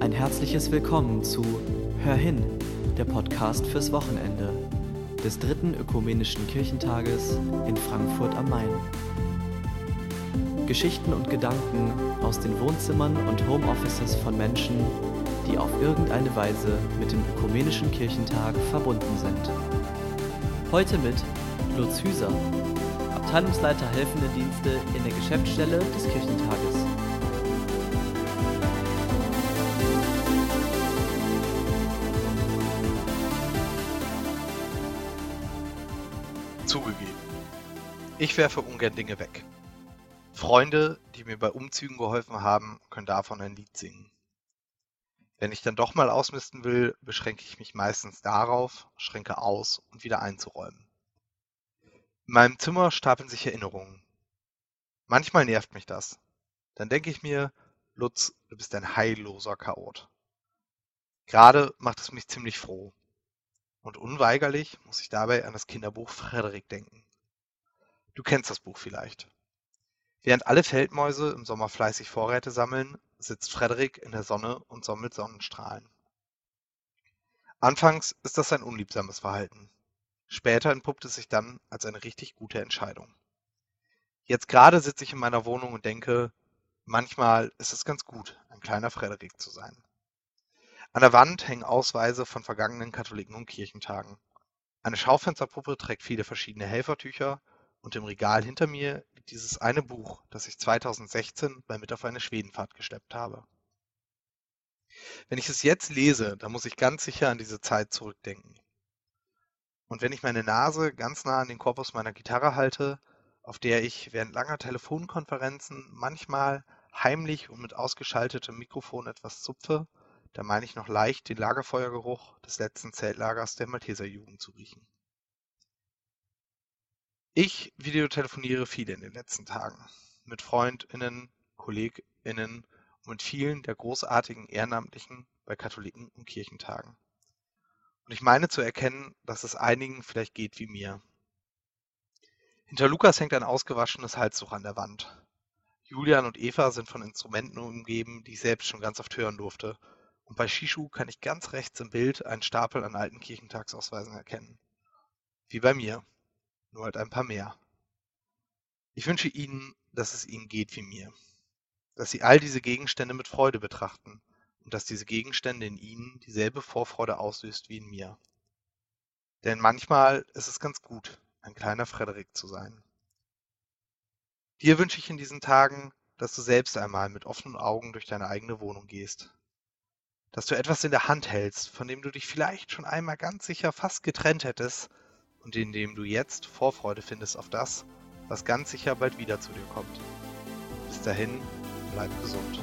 Ein herzliches Willkommen zu Hör hin, der Podcast fürs Wochenende des dritten ökumenischen Kirchentages in Frankfurt am Main. Geschichten und Gedanken aus den Wohnzimmern und Homeoffices von Menschen, die auf irgendeine Weise mit dem ökumenischen Kirchentag verbunden sind. Heute mit Lutz Hüser, Abteilungsleiter Helfende Dienste in der Geschäftsstelle des Kirchentages. Zugegeben. Ich werfe ungern Dinge weg. Freunde, die mir bei Umzügen geholfen haben, können davon ein Lied singen. Wenn ich dann doch mal ausmisten will, beschränke ich mich meistens darauf, Schränke aus und wieder einzuräumen. In meinem Zimmer stapeln sich Erinnerungen. Manchmal nervt mich das. Dann denke ich mir, Lutz, du bist ein heilloser Chaot. Gerade macht es mich ziemlich froh. Und unweigerlich muss ich dabei an das Kinderbuch Frederik denken. Du kennst das Buch vielleicht. Während alle Feldmäuse im Sommer fleißig Vorräte sammeln, sitzt Frederik in der Sonne und sammelt Sonnenstrahlen. Anfangs ist das ein unliebsames Verhalten. Später entpuppt es sich dann als eine richtig gute Entscheidung. Jetzt gerade sitze ich in meiner Wohnung und denke, manchmal ist es ganz gut, ein kleiner Frederik zu sein. An der Wand hängen Ausweise von vergangenen Katholiken und Kirchentagen. Eine Schaufensterpuppe trägt viele verschiedene Helfertücher und im Regal hinter mir liegt dieses eine Buch, das ich 2016 bei mit auf eine Schwedenfahrt geschleppt habe. Wenn ich es jetzt lese, dann muss ich ganz sicher an diese Zeit zurückdenken. Und wenn ich meine Nase ganz nah an den Korpus meiner Gitarre halte, auf der ich während langer Telefonkonferenzen manchmal heimlich und mit ausgeschaltetem Mikrofon etwas zupfe, da meine ich noch leicht den Lagerfeuergeruch des letzten Zeltlagers der Malteserjugend zu riechen. Ich videotelefoniere viel in den letzten Tagen. Mit FreundInnen, KollegInnen und mit vielen der großartigen Ehrenamtlichen bei Katholiken und Kirchentagen. Und ich meine zu erkennen, dass es einigen vielleicht geht wie mir. Hinter Lukas hängt ein ausgewaschenes Halstuch an der Wand. Julian und Eva sind von Instrumenten umgeben, die ich selbst schon ganz oft hören durfte und bei Shishu kann ich ganz rechts im Bild einen Stapel an alten Kirchentagsausweisen erkennen. Wie bei mir, nur halt ein paar mehr. Ich wünsche Ihnen, dass es Ihnen geht wie mir. Dass Sie all diese Gegenstände mit Freude betrachten und dass diese Gegenstände in Ihnen dieselbe Vorfreude auslöst wie in mir. Denn manchmal ist es ganz gut, ein kleiner Frederik zu sein. Dir wünsche ich in diesen Tagen, dass du selbst einmal mit offenen Augen durch deine eigene Wohnung gehst dass du etwas in der Hand hältst, von dem du dich vielleicht schon einmal ganz sicher fast getrennt hättest und in dem du jetzt Vorfreude findest auf das, was ganz sicher bald wieder zu dir kommt. Bis dahin, bleib gesund.